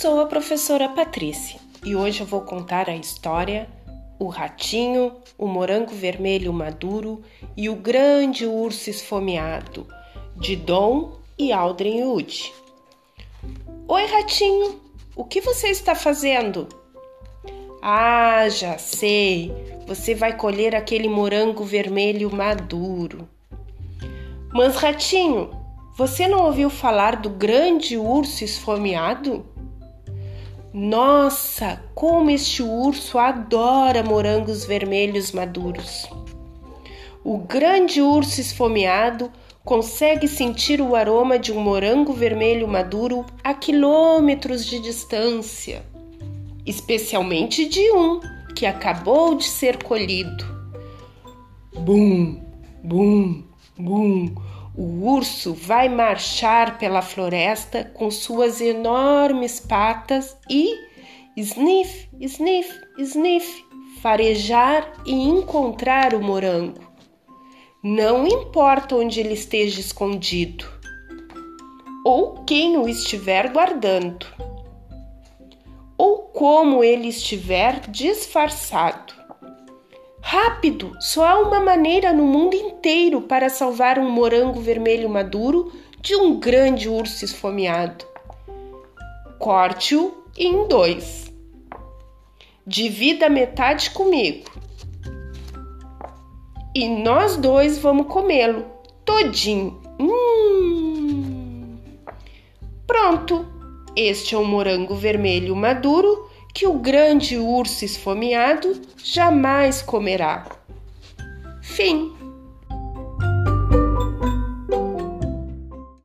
Sou a professora Patrícia e hoje eu vou contar a história O Ratinho, o Morango Vermelho Maduro e o Grande Urso Esfomeado, de Dom e Aldrin Wood. Oi, Ratinho, o que você está fazendo? Ah, já sei, você vai colher aquele morango vermelho maduro. Mas, Ratinho, você não ouviu falar do grande urso esfomeado? Nossa, como este urso adora morangos vermelhos maduros! O grande urso esfomeado consegue sentir o aroma de um morango vermelho maduro a quilômetros de distância, especialmente de um que acabou de ser colhido. Bum, bum, bum! O urso vai marchar pela floresta com suas enormes patas e sniff, sniff, sniff, farejar e encontrar o morango. Não importa onde ele esteja escondido ou quem o estiver guardando, ou como ele estiver disfarçado. Rápido! Só há uma maneira no mundo inteiro para salvar um morango vermelho maduro de um grande urso esfomeado. Corte-o em dois. Divida metade comigo. E nós dois vamos comê-lo todinho. Hum. Pronto! Este é um morango vermelho maduro que o grande urso esfomeado jamais comerá. Fim.